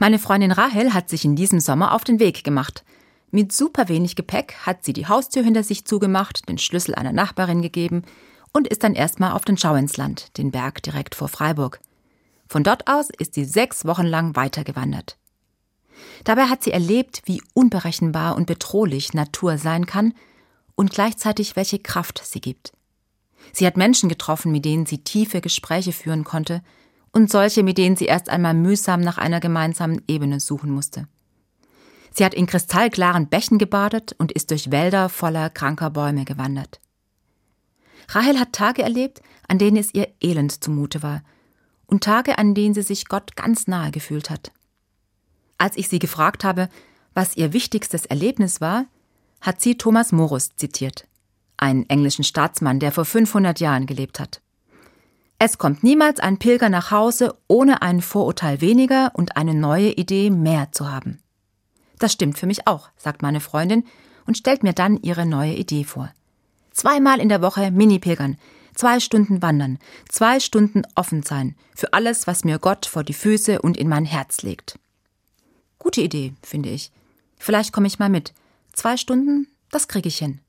Meine Freundin Rahel hat sich in diesem Sommer auf den Weg gemacht. Mit super wenig Gepäck hat sie die Haustür hinter sich zugemacht, den Schlüssel einer Nachbarin gegeben und ist dann erstmal auf den Schauinsland, den Berg direkt vor Freiburg. Von dort aus ist sie sechs Wochen lang weitergewandert. Dabei hat sie erlebt, wie unberechenbar und bedrohlich Natur sein kann und gleichzeitig welche Kraft sie gibt. Sie hat Menschen getroffen, mit denen sie tiefe Gespräche führen konnte und solche, mit denen sie erst einmal mühsam nach einer gemeinsamen Ebene suchen musste. Sie hat in kristallklaren Bächen gebadet und ist durch Wälder voller kranker Bäume gewandert. Rahel hat Tage erlebt, an denen es ihr elend zumute war und Tage, an denen sie sich Gott ganz nahe gefühlt hat. Als ich sie gefragt habe, was ihr wichtigstes Erlebnis war, hat sie Thomas Morus zitiert, einen englischen Staatsmann, der vor 500 Jahren gelebt hat. Es kommt niemals ein Pilger nach Hause, ohne ein Vorurteil weniger und eine neue Idee mehr zu haben. Das stimmt für mich auch, sagt meine Freundin und stellt mir dann ihre neue Idee vor. Zweimal in der Woche Mini-Pilgern, zwei Stunden wandern, zwei Stunden offen sein für alles, was mir Gott vor die Füße und in mein Herz legt. Gute Idee, finde ich. Vielleicht komme ich mal mit. Zwei Stunden, das kriege ich hin.